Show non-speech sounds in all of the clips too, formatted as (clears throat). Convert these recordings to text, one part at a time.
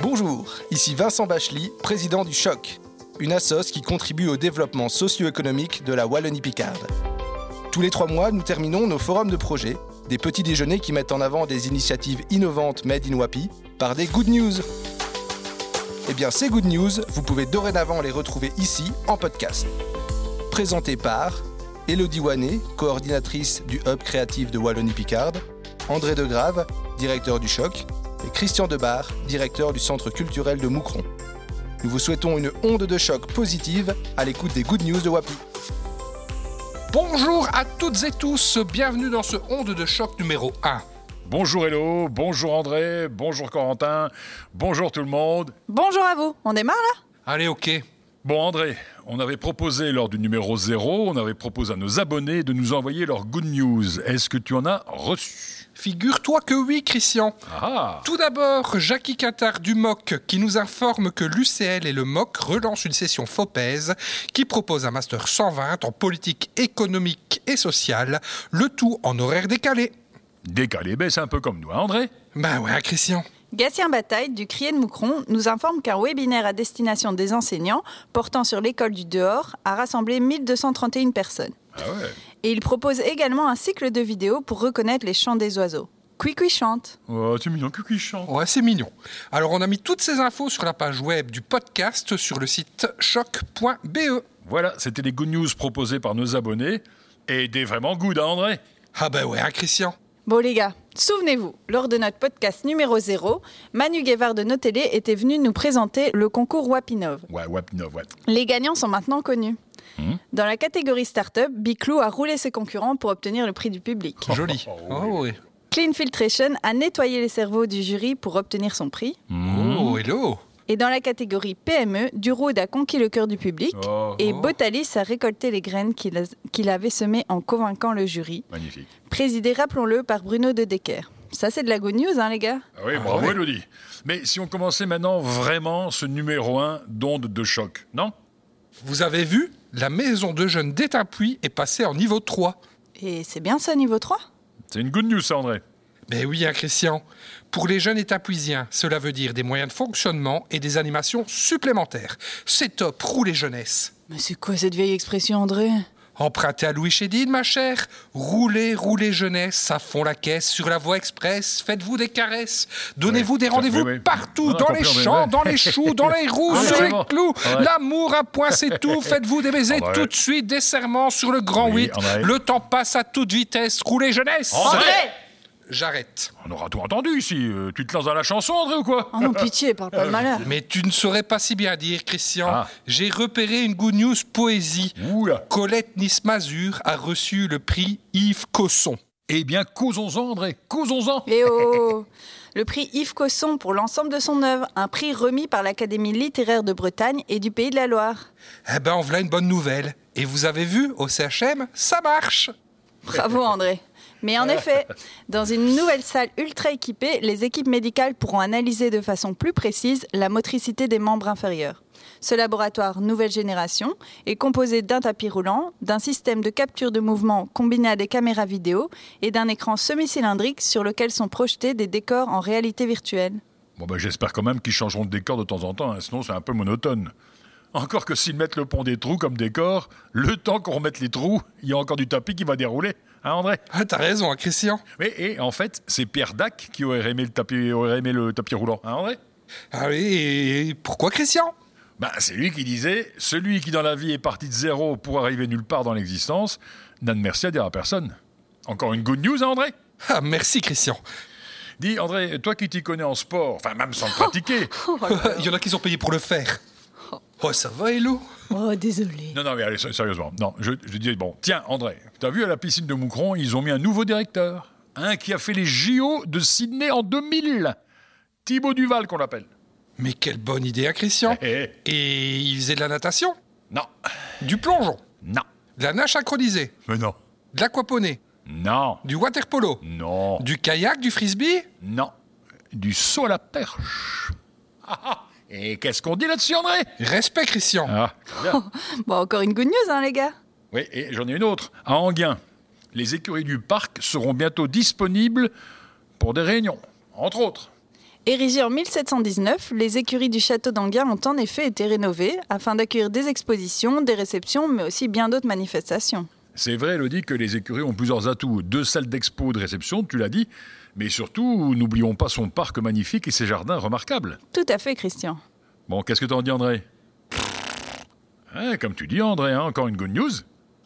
Bonjour, ici Vincent Bachely, président du Choc, une assoce qui contribue au développement socio-économique de la Wallonie-Picarde. Tous les trois mois, nous terminons nos forums de projets, des petits déjeuners qui mettent en avant des initiatives innovantes made in Wapi, par des good news. Eh bien, ces good news, vous pouvez dorénavant les retrouver ici en podcast. Présenté par Elodie Wanet, coordinatrice du Hub créatif de Wallonie-Picarde, André Degrave, directeur du Choc, et Christian Debar, directeur du Centre culturel de Moucron. Nous vous souhaitons une onde de choc positive à l'écoute des Good News de Wapi. Bonjour à toutes et tous, bienvenue dans ce onde de choc numéro 1. Bonjour Hello, bonjour André, bonjour Corentin, bonjour tout le monde. Bonjour à vous, on démarre là? Allez, ok. Bon André, on avait proposé lors du numéro 0, on avait proposé à nos abonnés de nous envoyer leurs good news. Est-ce que tu en as reçu? Figure-toi que oui, Christian. Ah Tout d'abord, Jackie Quintard du MOC qui nous informe que l'UCL et le MOC relancent une session FOPES qui propose un master 120 en politique économique et sociale, le tout en horaire décalé. Décalé, ben c'est un peu comme nous, hein, André? Ben ouais, Christian. Gatien Bataille du Crier de Moucron nous informe qu'un webinaire à destination des enseignants portant sur l'école du dehors a rassemblé 1231 personnes. Ah ouais Et il propose également un cycle de vidéos pour reconnaître les chants des oiseaux. Cuicui chante. Oh, c'est mignon, que qui chante. Ouais, c'est mignon. Alors, on a mis toutes ces infos sur la page web du podcast sur le site choc.be. Voilà, c'était les good news proposés par nos abonnés. Et des vraiment good, hein, André? Ah ben ouais, hein, Christian? Bon les gars, souvenez-vous, lors de notre podcast numéro 0, Manu Guevard de Notélé était venu nous présenter le concours Wapinov. Ouais, ouais, no, ouais. Les gagnants sont maintenant connus. Hmm. Dans la catégorie Startup, Biclou a roulé ses concurrents pour obtenir le prix du public. (laughs) Joli. Oh, Oh, oui. Clean Filtration a nettoyé les cerveaux du jury pour obtenir son prix. Oh, hello. Et dans la catégorie PME, Duroud a conquis le cœur du public. Oh, Et Oh. Botalis a récolté les graines qu'il a- qu'il avait semées en convainquant le jury, magnifique. présidé, rappelons-le, par Bruno de Decker. Ça, c'est de la good news, hein, les gars? Ah oui, Ah bravo ouais. Elodie. Mais si on commençait maintenant vraiment ce numéro 1 d'onde de choc, non? Vous avez vu La maison de jeunes d'Étapuis est passée en niveau 3. Et c'est bien ça, niveau 3 C'est une good news, ça, André. Ben oui, hein, Christian. Pour les jeunes étapuisiens, cela veut dire des moyens de fonctionnement et des animations supplémentaires. C'est top, roulez jeunesse. Mais c'est quoi cette vieille expression, André? Empruntez à Louis Chédid, ma chère. Roulez, roulez jeunesse, à fond la caisse, sur la voie express. Faites-vous des caresses. Donnez-vous Ouais, des rendez-vous oui, oui. partout, dans les champs, dans les choux, dans les (laughs) roues, Ah, sur les clous. Ouais. L'amour à point, c'est tout. (laughs) Faites-vous des baisers André. tout de suite, des serments sur le grand Oui, 8. André. Le temps passe à toute vitesse. Roulez jeunesse. André J'arrête. On aura tout entendu ici. Euh, tu te lances dans la chanson, André, ou quoi Oh non, pitié, parle pas de malheur. Mais tu ne saurais pas si bien dire, Christian. Ah. J'ai repéré une good news poésie. Oula Colette Nismazur a reçu le prix Yves Cosson. Eh bien, causons-en, André, causons-en Et oh Le prix Yves Cosson pour l'ensemble de son œuvre, un prix remis par l'Académie littéraire de Bretagne et du Pays de la Loire. Eh ben, en voilà une bonne nouvelle. Et vous avez vu, au CHM, ça marche. Bravo André. Mais en effet, dans une nouvelle salle ultra équipée, les équipes médicales pourront analyser de façon plus précise la motricité des membres inférieurs. Ce laboratoire nouvelle génération est composé d'un tapis roulant, d'un système de capture de mouvement combiné à des caméras vidéo et d'un écran semi-cylindrique sur lequel sont projetés des décors en réalité virtuelle. Ben, j'espère quand même qu'ils changeront de décor de temps en temps, hein, sinon c'est un peu monotone. Encore que s'ils mettent le pont des trous comme décor, le temps qu'on remette les trous, il y a encore du tapis qui va dérouler. Hein, André? Ah, t'as raison, hein, Christian. Oui, et en fait, c'est Pierre Dac qui aurait aimé le tapis, aurait aimé le tapis roulant. Hein, André? Ah oui, et pourquoi Christian? Ben, c'est lui qui disait Celui qui dans la vie est parti de zéro pour arriver nulle part dans l'existence n'a de merci à dire à personne. Encore une good news, hein, André? Ah, merci, Christian. Dis, André, toi qui t'y connais en sport, enfin même sans le pratiquer. (laughs) (laughs) Il y en a qui sont payés pour le faire. Oh, ça va, Hello? Oh, désolé. non, non, mais allez, sé- sérieusement. Non, je, je dis, bon, tiens, André, t'as vu à la piscine de Moucron, ils ont mis un nouveau directeur. Un qui a fait les JO de Sydney en 2000. Thibaut Duval, qu'on l'appelle. Mais quelle bonne idée, hein, Christian Eh, eh, Et il faisait de la natation? Non, Du plongeon? Non, De la nage synchronisée? Mais non, De l'aquaponie? Non, Du water polo? Non, Du kayak, du frisbee? Non. Du saut à la perche. Ah, ah. Et qu'est-ce qu'on dit là-dessus, André? Respect, Christian. Ah, bien. (laughs) Bon, encore une good news, hein, les gars? Oui, et j'en ai une autre. À Anguin, les écuries du parc seront bientôt disponibles pour des réunions. entre autres. Érigées en 1719, les écuries du château d'Anguin ont en effet été rénovées afin d'accueillir des expositions, des réceptions, mais aussi bien d'autres manifestations. C'est vrai, Elodie, que les écuries ont plusieurs atouts. Deux salles d'expo de réception, tu l'as dit, mais surtout, n'oublions pas son parc magnifique et ses jardins remarquables. Tout à fait, Christian. Bon, qu'est-ce que t'en dis, André? Hein, Comme tu dis, André, hein, encore une good news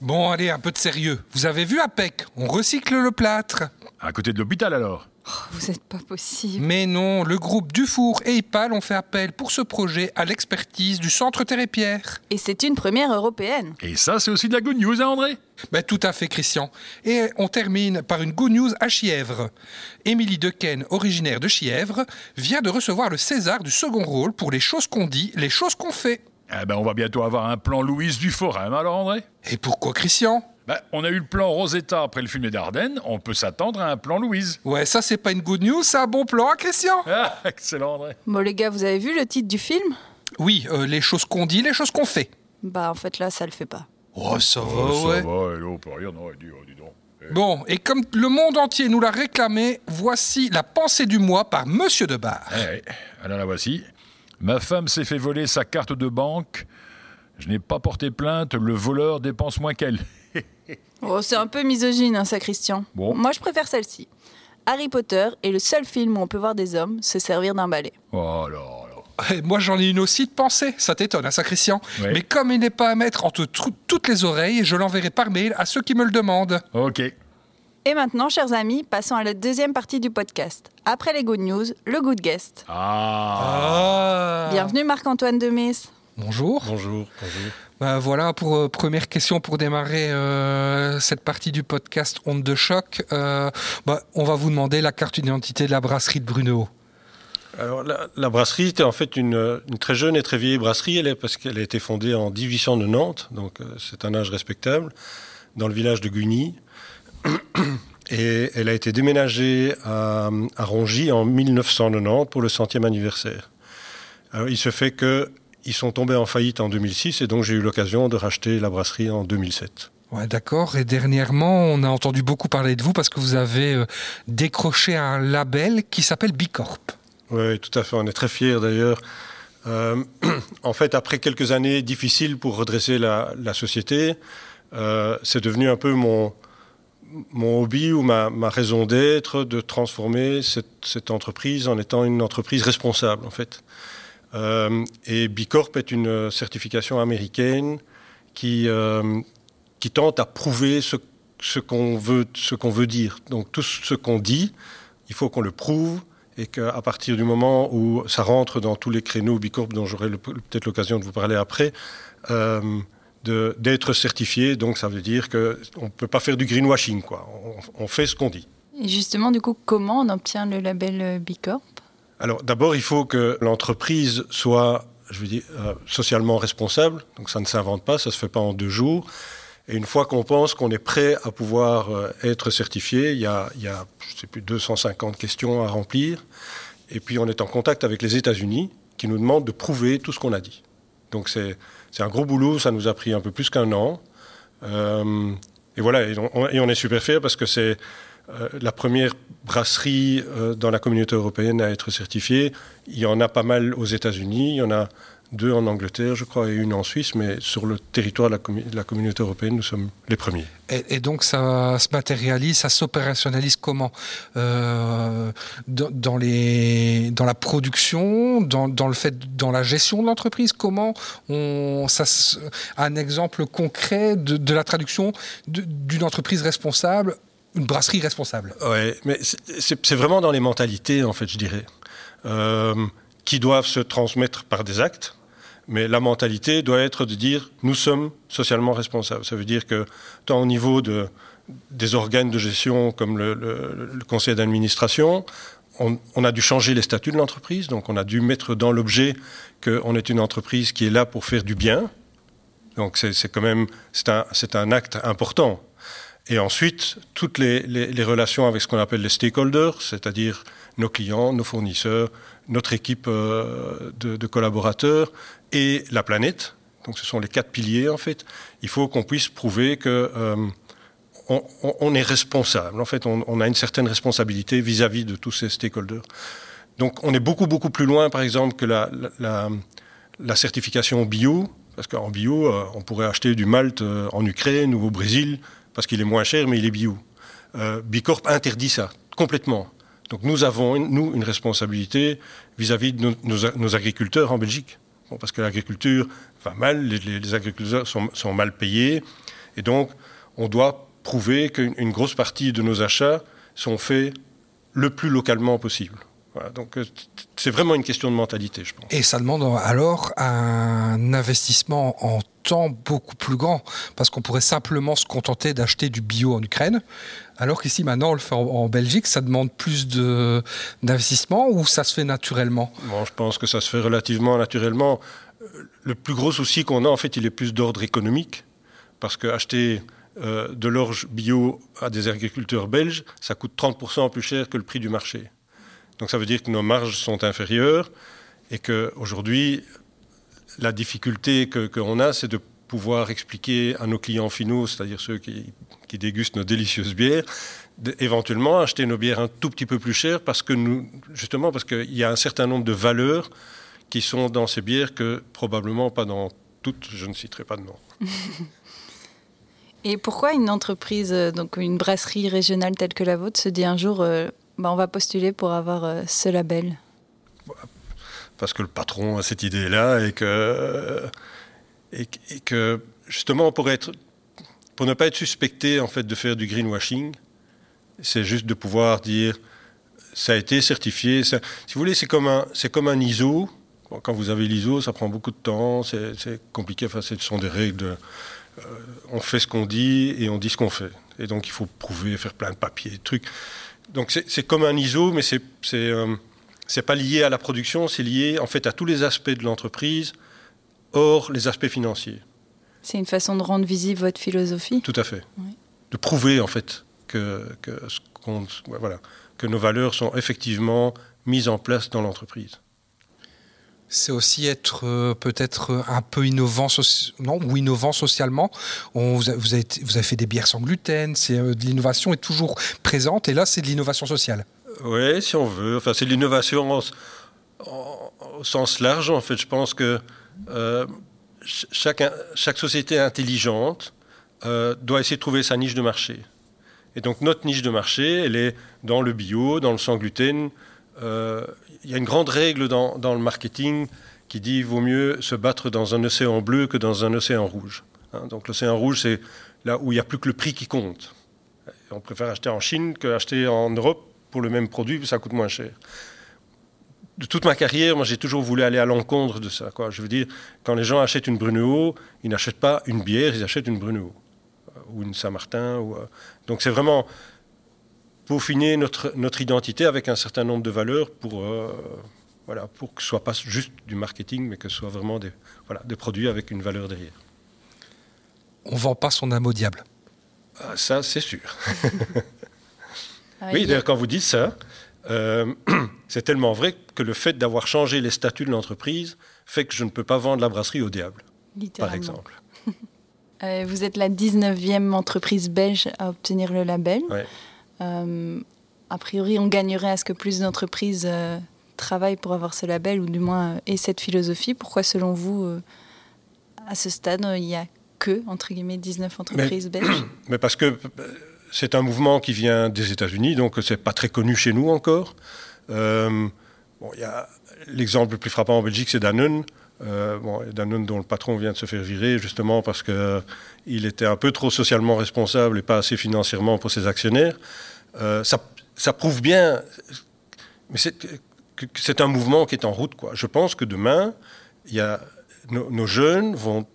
Bon, allez, un peu de sérieux. Vous avez vu APEC? On recycle le plâtre. À côté de l'hôpital, alors Vous êtes pas possible. Mais non, le groupe Dufour et IPAL ont fait appel pour ce projet à l'expertise du Centre Terre et Pierre. Et c'est une première européenne. Et ça, c'est aussi de la good news, hein, André? Ben, tout à fait, Christian. Et on termine par une good news à Chièvre. Émilie Dequesne, originaire de Chièvre, vient de recevoir le César du second rôle pour Les choses qu'on dit, les choses qu'on fait. Eh ben, on va bientôt avoir un plan Louise du Forum, alors, André? Et pourquoi Christian? Ben, On a eu le plan Rosetta après le film des Dardennes, on peut s'attendre à un plan Louise. Ouais, ça c'est pas une good news, c'est un bon plan, hein, Christian? Ah, excellent, André Bon, les gars, vous avez vu le titre du film? Oui, euh, les choses qu'on dit, les choses qu'on fait. Bah, en fait, là, ça le fait pas. Oh, ça va, Oh, ouais. Ça va, hello, on peut rien, non, dis, oh, dis donc. Eh, Bon, et comme le monde entier nous l'a réclamé, voici la pensée du mois par Monsieur Debar. eh, alors la voici. Ma femme s'est fait voler sa carte de banque. Je n'ai pas porté plainte, le voleur dépense moins qu'elle. Oh, c'est un peu misogyne, hein, ça, Christian. Bon. Moi, je préfère celle-ci. Harry Potter est le seul film où on peut voir des hommes se servir d'un balai. Oh là là. Eh, Moi j'en ai une aussi de pensée, ça t'étonne, hein, ça Christian Ouais. Mais comme il n'est pas à mettre entre tr- toutes les oreilles, je l'enverrai par mail à ceux qui me le demandent. Ok. Et maintenant, chers amis, passons à la deuxième partie du podcast. Après les good news, le good guest. Ah. Ah Bienvenue Marc-Antoine Demes. Bonjour. Bonjour, bonjour. Bah, voilà pour euh, première question pour démarrer euh, cette partie du podcast Onde de choc. Euh, bah, on va vous demander la carte d'identité de la brasserie de Bruno. Alors, la, brasserie était en fait une, très jeune et très vieille brasserie, elle est, parce qu'elle a été fondée en 1890, donc c'est un âge respectable, dans le village de Guigny. (clears throat) Et elle a été déménagée à, Rongy en 1990 pour le centième anniversaire. Il se fait que ils sont tombés en faillite en 2006 et donc j'ai eu l'occasion de racheter la brasserie en 2007. Ouais, d'accord. Et dernièrement, on a entendu beaucoup parler de vous parce que vous avez euh, décroché un label qui s'appelle Bicorp. Oui, tout à fait. On est très fiers d'ailleurs. Euh, (clears throat) en fait, après quelques années difficiles pour redresser la, la société, euh, c'est devenu un peu mon, mon hobby ou ma, ma raison d'être de transformer cette, cette entreprise en étant une entreprise responsable, en fait. Euh, et Bicorp est une certification américaine qui, euh, qui tente à prouver ce, qu'on veut, ce veut dire. Donc tout ce qu'on dit, il faut qu'on le prouve et qu'à partir du moment où ça rentre dans tous les créneaux Bicorp dont j'aurai peut-être l'occasion de vous parler après, euh, d'être certifié. Donc ça veut dire qu'on ne peut pas faire du greenwashing. Quoi. On, on fait ce qu'on dit. Et justement, du coup, comment on obtient le label Bicorp? Alors d'abord, il faut que l'entreprise soit, je veux dire, euh, socialement responsable. Donc ça ne s'invente pas, ça ne se fait pas en deux jours. Et une fois qu'on pense qu'on est prêt à pouvoir euh, être certifié, il y a, il y sais plus, 250 questions à remplir. Et puis on est en contact avec les États-Unis qui nous demandent de prouver tout ce qu'on a dit. Donc c'est un gros boulot, ça nous a pris un peu plus qu'un an. Euh, et voilà, et on, et on est super fiers parce que c'est la première brasserie euh, dans la communauté européenne à être certifiée. Il y en a pas mal aux États-Unis, il y en a deux en Angleterre, je crois, et une en Suisse, mais sur le territoire de la, communauté européenne, nous sommes les premiers. Et, donc ça se matérialise, ça s'opérationnalise comment? Euh, dans, la production, dans, le fait, dans la gestion de l'entreprise. Comment on, un exemple concret de, la traduction d'une entreprise responsable, une brasserie responsable. Ouais, mais c'est- vraiment dans les mentalités, en fait, je dirais, euh, qui doivent se transmettre par des actes. Mais la mentalité doit être de dire nous sommes socialement responsables. Ça veut dire que tant au niveau de, des organes de gestion comme le, conseil d'administration, on, a dû changer les statuts de l'entreprise. Donc on a dû mettre dans l'objet qu'on est une entreprise qui est là pour faire du bien. Donc c'est quand même c'est un, un acte important. Et ensuite, toutes les, relations avec ce qu'on appelle les stakeholders, c'est-à-dire nos clients, nos fournisseurs, notre équipe euh, de, collaborateurs et la planète. Donc ce sont les quatre piliers en fait. Il faut qu'on puisse prouver que euh, on, est responsable. En fait, on, a une certaine responsabilité vis-à-vis de tous ces stakeholders. Donc, on est beaucoup, beaucoup plus loin, par exemple, que la, certification bio. Parce qu'en bio, euh, on pourrait acheter du malt en Ukraine ou au Brésil parce qu'il est moins cher, mais il est bio. Euh, Bicorp interdit ça complètement. Donc nous avons, nous, une responsabilité vis-à-vis de nos, agriculteurs en Belgique. parce que l'agriculture va mal, les, agriculteurs sont, mal payés, et donc on doit prouver qu'une grosse partie de nos achats sont faits le plus localement possible. donc euh, c'est vraiment une question de mentalité, je pense. Et ça demande alors un investissement en temps beaucoup plus grand, parce qu'on pourrait simplement se contenter d'acheter du bio en Ukraine, alors qu'ici maintenant on le fait en, Belgique, ça demande plus d'investissement ou ça se fait naturellement? Bon, Je pense que ça se fait relativement naturellement. Le plus gros souci qu'on a, en fait, il est plus d'ordre économique, parce qu'acheter euh, de l'orge bio à des agriculteurs belges, ça coûte 30% plus cher que le prix du marché. Donc ça veut dire que nos marges sont inférieures et qu'aujourd'hui, la difficulté qu'on a, c'est de pouvoir expliquer à nos clients finaux, c'est-à-dire ceux qui, dégustent nos délicieuses bières, éventuellement acheter nos bières un tout petit peu plus chères parce que nous, justement, parce qu'il y a un certain nombre de valeurs qui sont dans ces bières que probablement pas dans toutes, je ne citerai pas de nom. (laughs) Et pourquoi une entreprise, euh, donc une brasserie régionale telle que la vôtre, se dit un jour, euh, bah, on va postuler pour avoir euh, ce label? Parce que le patron a cette idée-là et que, et, que justement pour ne pas être suspecté en fait de faire du greenwashing, c'est juste de pouvoir dire ça a été certifié. si vous voulez, c'est comme un, c'est comme un ISO. Quand vous avez l'ISO, ça prend beaucoup de temps, c'est, compliqué. Enfin, ce sont des règles. Euh, on fait ce qu'on dit et on dit ce qu'on fait. Et donc il faut prouver, faire plein de papiers, de trucs. Donc c'est comme un ISO, mais c'est euh, c'est pas lié à la production, c'est lié en fait à tous les aspects de l'entreprise, hors les aspects financiers. C'est une façon de rendre visible votre philosophie? Tout à fait. De prouver en fait que que, voilà, que nos valeurs sont effectivement mises en place dans l'entreprise c'est aussi être euh, peut-être un peu innovant, non, ou innovant socialement. On, vous, avez, vous, avez, fait des bières sans gluten, c'est euh, de l'innovation est toujours présente, et là c'est de l'innovation sociale. Oui, si on veut. Enfin, c'est l'innovation au sens large. En fait, je pense que euh, chaque, société intelligente doit essayer de trouver sa niche de marché. Et donc notre niche de marché, elle est dans le bio, dans le sans gluten, euh, il y a une grande règle dans, le marketing qui dit qu'il vaut mieux se battre dans un océan bleu que dans un océan rouge. Hein. donc l'océan rouge, c'est là où il n'y a plus que le prix qui compte. on préfère acheter en Chine qu'acheter en Europe pour le même produit, ça coûte moins cher. De toute ma carrière, moi j'ai toujours voulu aller à l'encontre de ça. Quoi. Je veux dire, quand les gens achètent une Bruneau, ils n'achètent pas une bière, ils achètent une Bruneau ou une Saint-Martin. Ou, euh, Donc c'est vraiment peaufiner notre, notre identité avec un certain nombre de valeurs pour, euh, voilà, pour que ce soit pas juste du marketing, mais que ce soit vraiment des, voilà, des produits avec une valeur derrière. On vend pas son âme au diable. Ah, ça, c'est sûr. (laughs) oui, d'ailleurs, quand vous dites ça, euh, (clears throat) c'est tellement vrai que le fait d'avoir changé les statuts de l'entreprise fait que je ne peux pas vendre la brasserie au diable, par exemple. (laughs) Euh, vous êtes la 19e entreprise belge à obtenir le label. Ouais. Euh, a priori, on gagnerait à ce que plus d'entreprises travaillent pour avoir ce label, ou du moins aient cette philosophie. Pourquoi, selon vous, à ce stade, il n'y a que, entre guillemets, 19 entreprises belges (clears throat) Mais parce que c'est un mouvement qui vient des États-Unis, donc c'est pas très connu chez nous encore. a l'exemple le plus frappant en Belgique, c'est Danone. bon, Danone dont le patron vient de se faire virer justement parce qu'il était un peu trop socialement responsable et pas assez financièrement pour ses actionnaires. Euh, ça, prouve bien mais c'est un mouvement qui est en route. Je pense que demain, nos, jeunes vont,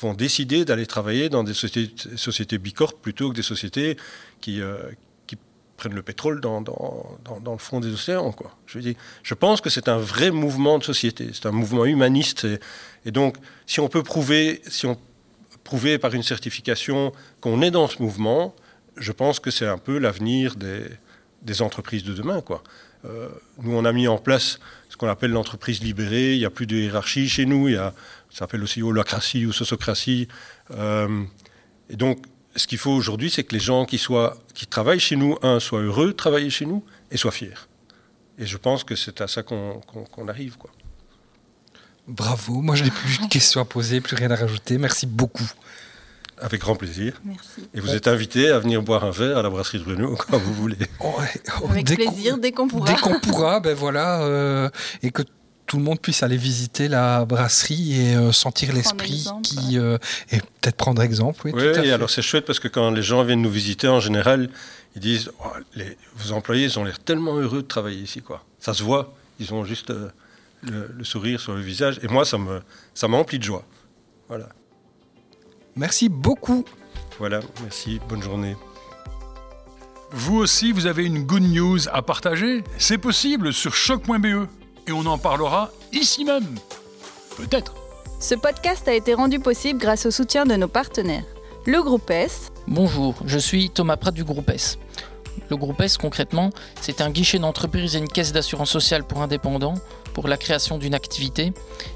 vont décider d'aller travailler dans des sociétés, sociétés plutôt que des sociétés qui, euh, qui prennent le pétrole dans, dans, dans, le fond des océans. Quoi. Je, dire, je pense que c'est un vrai mouvement de société, c'est un mouvement humaniste. Et, donc, si on peut prouver, si on prouver par une certification qu'on est dans ce mouvement, je pense que c'est un peu l'avenir des, entreprises de demain. Quoi. Euh, nous, on a mis en place ce qu'on appelle l'entreprise libérée. Il n'y a plus de hiérarchie chez nous. Il y a, ça s'appelle aussi holacratie ou sociocratie. Euh, et donc, ce qu'il faut aujourd'hui, c'est que les gens qui, travaillent chez nous, un, soient heureux de travailler chez nous et soient fiers. Et je pense que c'est à ça qu'on arrive. Quoi. Bravo, moi je n'ai plus de questions à poser, plus rien à rajouter. Merci beaucoup. Avec grand plaisir. Merci. Et vous êtes invité à venir boire un verre à la brasserie de Bruno (laughs) quand vous voulez. Avec plaisir, dès qu'on pourra. Dès qu'on pourra, (laughs) ben voilà, euh, et que tout le monde puisse aller visiter la brasserie et euh, sentir l'esprit qui euh, et peut-être prendre exemple. Oui, oui alors c'est chouette parce que quand les gens viennent nous visiter en général, ils disent oh, les, vos employés ils ont l'air tellement heureux de travailler ici quoi. Ça se voit, ils ont juste le, le, sourire sur le visage et moi ça me ça m'emplit de joie. Voilà. Merci beaucoup. Voilà, merci, bonne journée. Vous aussi, vous avez une good news à partager? C'est possible sur choc.be et on en parlera ici même. Peut-être. Ce podcast a été rendu possible grâce au soutien de nos partenaires. Le groupe S. Bonjour, je suis Thomas Prat du groupe S. Le groupe S, concrètement, c'est un guichet d'entreprise et une caisse d'assurance sociale pour indépendants pour la création d'une activité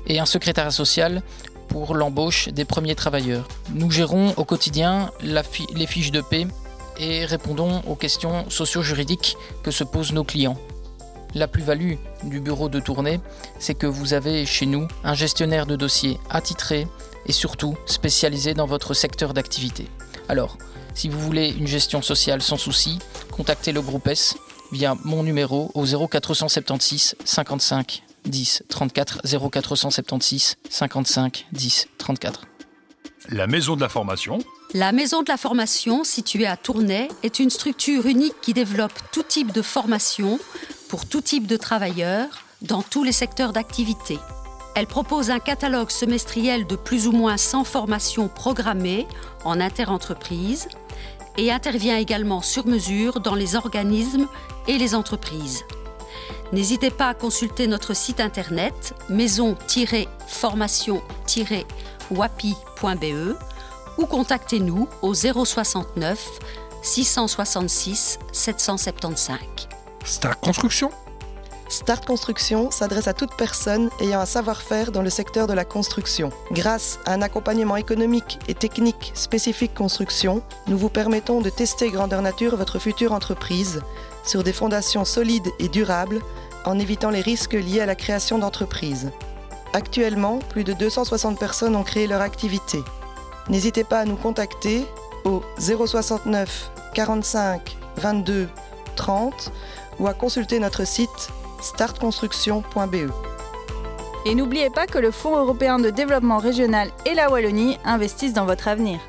et un secrétariat social pour l'embauche des premiers travailleurs. Nous gérons au quotidien les fiches de paix et répondons aux questions socio-juridiques que se posent nos clients. La plus-value du bureau de tournée, c'est que vous avez chez nous un gestionnaire de dossiers attitré et surtout spécialisé dans votre secteur d'activité. Alors, si vous voulez une gestion sociale sans souci, contactez le groupe S via mon numéro au 0476 55 10 34 0476 55 10 34. La Maison de la Formation. La Maison de la Formation, située à Tournai, est une structure unique qui développe tout type de formation pour tout type de travailleurs dans tous les secteurs d'activité. Elle propose un catalogue semestriel de plus ou moins 100 formations programmées en interentreprise et intervient également sur mesure dans les organismes et les entreprises. N'hésitez pas à consulter notre site internet maison-formation-wapi.be ou contactez-nous au 069 666 775. Start Construction Start Construction s'adresse à toute personne ayant un savoir-faire dans le secteur de la construction. Grâce à un accompagnement économique et technique spécifique construction, nous vous permettons de tester grandeur nature votre future entreprise sur des fondations solides et durables en évitant les risques liés à la création d'entreprises. Actuellement, plus de 260 personnes ont créé leur activité. N'hésitez pas à nous contacter au 069 45 22 30 ou à consulter notre site startconstruction.be. Et n'oubliez pas que le Fonds européen de développement régional et la Wallonie investissent dans votre avenir.